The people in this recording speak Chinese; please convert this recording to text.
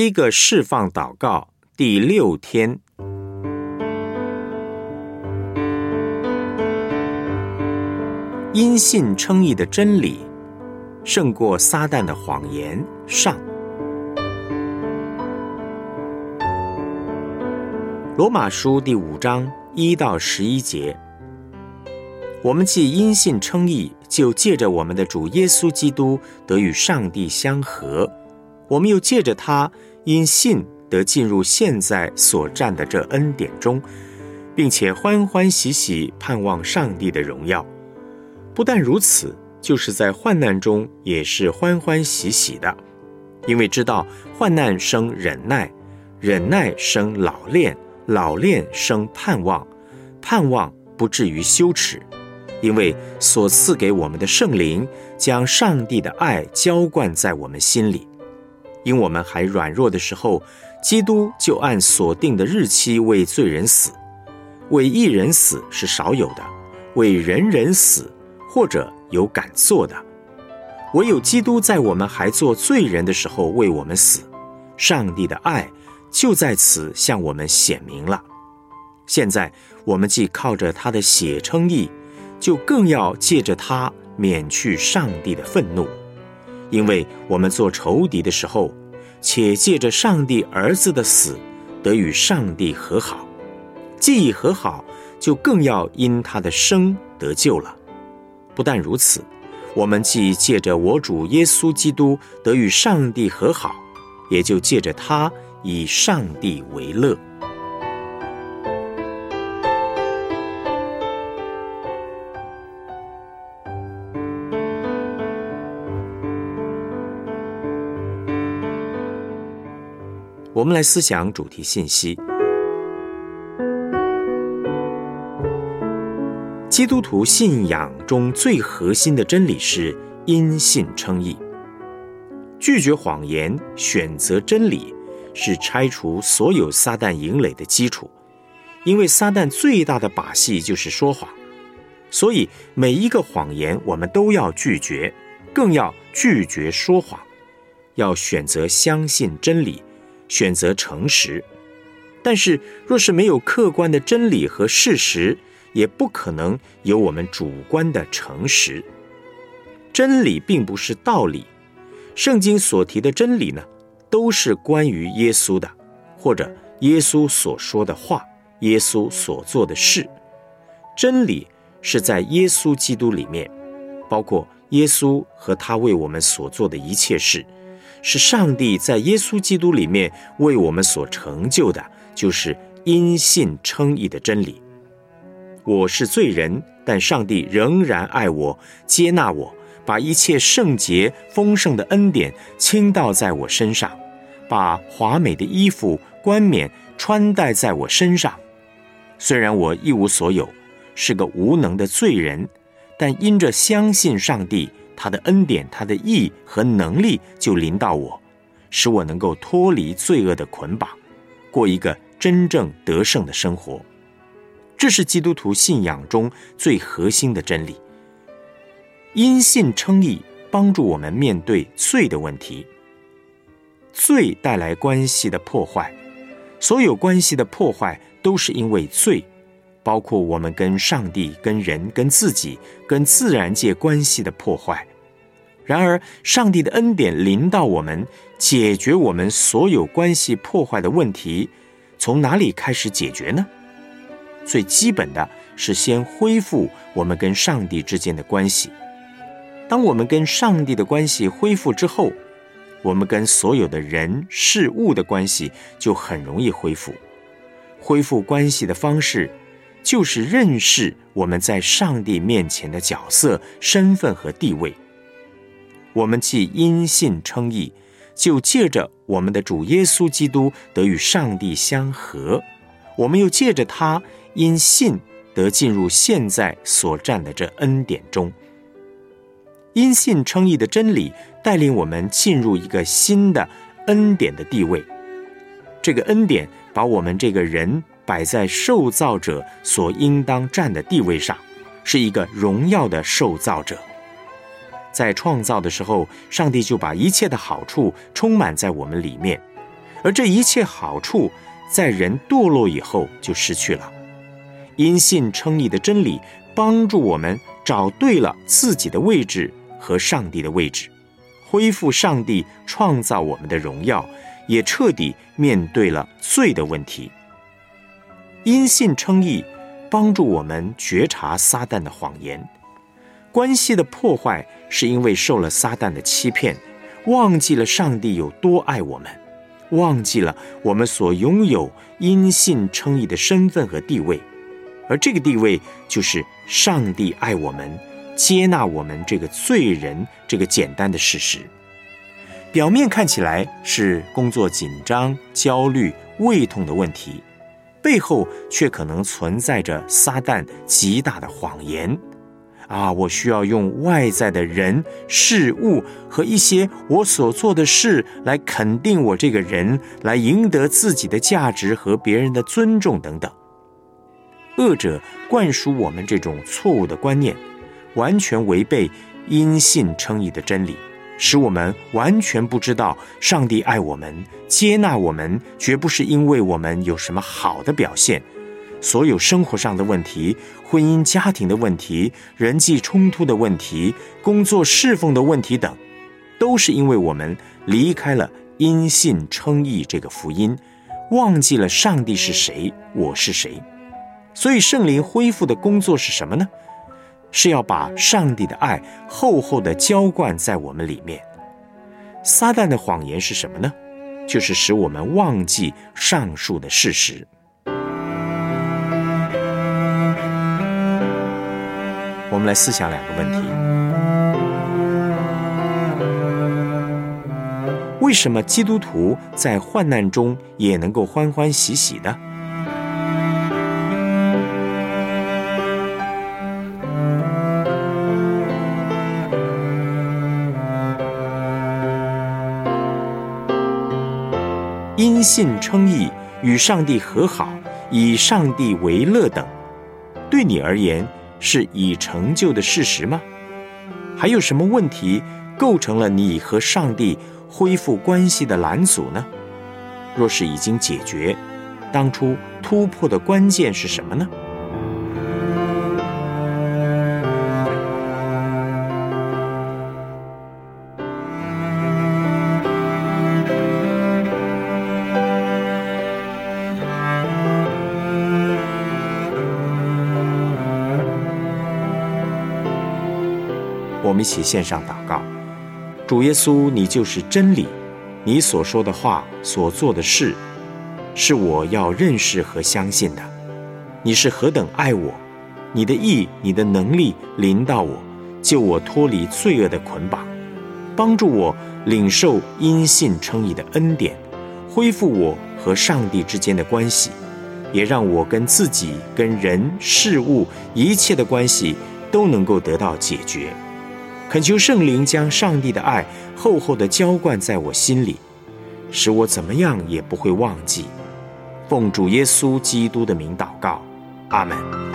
七个释放祷告第六天，因信称义的真理胜过撒旦的谎言。上，罗马书第五章一到十一节，我们既因信称义，就借着我们的主耶稣基督得与上帝相合。我们又借着他因信得进入现在所占的这恩典中，并且欢欢喜喜盼望上帝的荣耀。不但如此，就是在患难中也是欢欢喜喜的，因为知道患难生忍耐，忍耐生老练，老练生盼望，盼望不至于羞耻，因为所赐给我们的圣灵将上帝的爱浇灌在我们心里。因我们还软弱的时候，基督就按所定的日期为罪人死，为一人死是少有的，为人人死或者有敢做的，唯有基督在我们还做罪人的时候为我们死，上帝的爱就在此向我们显明了。现在我们既靠着他的血称义，就更要借着他免去上帝的愤怒。因为我们做仇敌的时候，且借着上帝儿子的死，得与上帝和好；既已和好，就更要因他的生得救了。不但如此，我们既借着我主耶稣基督得与上帝和好，也就借着他以上帝为乐。我们来思想主题信息：基督徒信仰中最核心的真理是因信称义。拒绝谎言，选择真理，是拆除所有撒旦营垒的基础。因为撒旦最大的把戏就是说谎，所以每一个谎言我们都要拒绝，更要拒绝说谎，要选择相信真理。选择诚实，但是若是没有客观的真理和事实，也不可能有我们主观的诚实。真理并不是道理，圣经所提的真理呢，都是关于耶稣的，或者耶稣所说的话，耶稣所做的事。真理是在耶稣基督里面，包括耶稣和他为我们所做的一切事。是上帝在耶稣基督里面为我们所成就的，就是因信称义的真理。我是罪人，但上帝仍然爱我，接纳我，把一切圣洁丰盛的恩典倾倒在我身上，把华美的衣服冠冕穿戴在我身上。虽然我一无所有，是个无能的罪人，但因着相信上帝。他的恩典、他的义和能力就临到我，使我能够脱离罪恶的捆绑，过一个真正得胜的生活。这是基督徒信仰中最核心的真理。因信称义，帮助我们面对罪的问题。罪带来关系的破坏，所有关系的破坏都是因为罪。包括我们跟上帝、跟人、跟自己、跟自然界关系的破坏。然而，上帝的恩典临到我们，解决我们所有关系破坏的问题，从哪里开始解决呢？最基本的是先恢复我们跟上帝之间的关系。当我们跟上帝的关系恢复之后，我们跟所有的人事物的关系就很容易恢复。恢复关系的方式。就是认识我们在上帝面前的角色、身份和地位。我们既因信称义，就借着我们的主耶稣基督得与上帝相合；我们又借着他因信得进入现在所占的这恩典中。因信称义的真理带领我们进入一个新的恩典的地位。这个恩典把我们这个人。摆在受造者所应当站的地位上，是一个荣耀的受造者。在创造的时候，上帝就把一切的好处充满在我们里面，而这一切好处，在人堕落以后就失去了。因信称义的真理，帮助我们找对了自己的位置和上帝的位置，恢复上帝创造我们的荣耀，也彻底面对了罪的问题。因信称义，帮助我们觉察撒旦的谎言。关系的破坏是因为受了撒旦的欺骗，忘记了上帝有多爱我们，忘记了我们所拥有因信称义的身份和地位。而这个地位，就是上帝爱我们、接纳我们这个罪人这个简单的事实。表面看起来是工作紧张、焦虑、胃痛的问题，背后却可能存在着撒旦极大的谎言。啊，我需要用外在的人、事物和一些我所做的事来肯定我这个人，来赢得自己的价值和别人的尊重等等。恶者灌输我们这种错误的观念，完全违背因信称义的真理，使我们完全不知道上帝爱我们、接纳我们，绝不是因为我们有什么好的表现。所有生活上的问题、婚姻家庭的问题、人际冲突的问题、工作侍奉的问题等，都是因为我们离开了因信称义这个福音，忘记了上帝是谁，我是谁。所以，圣灵恢复的工作是什么呢？是要把上帝的爱厚厚的浇灌在我们里面。撒旦的谎言是什么呢？就是使我们忘记上述的事实。我们来思想两个问题：为什么基督徒在患难中也能够欢欢喜喜的？信称义，与上帝和好，以上帝为乐等，对你而言是已成就的事实吗？还有什么问题构成了你和上帝恢复关系的拦阻呢？若是已经解决，当初突破的关键是什么呢？我们一起献上祷告，主耶稣，你就是真理，你所说的话、所做的事，是我要认识和相信的。你是何等爱我，你的意、你的能力临到我，救我脱离罪恶的捆绑，帮助我领受因信称义的恩典，恢复我和上帝之间的关系，也让我跟自己、跟人、事物一切的关系都能够得到解决。恳求圣灵将上帝的爱厚厚的浇灌在我心里，使我怎么样也不会忘记。奉主耶稣基督的名祷告，阿门。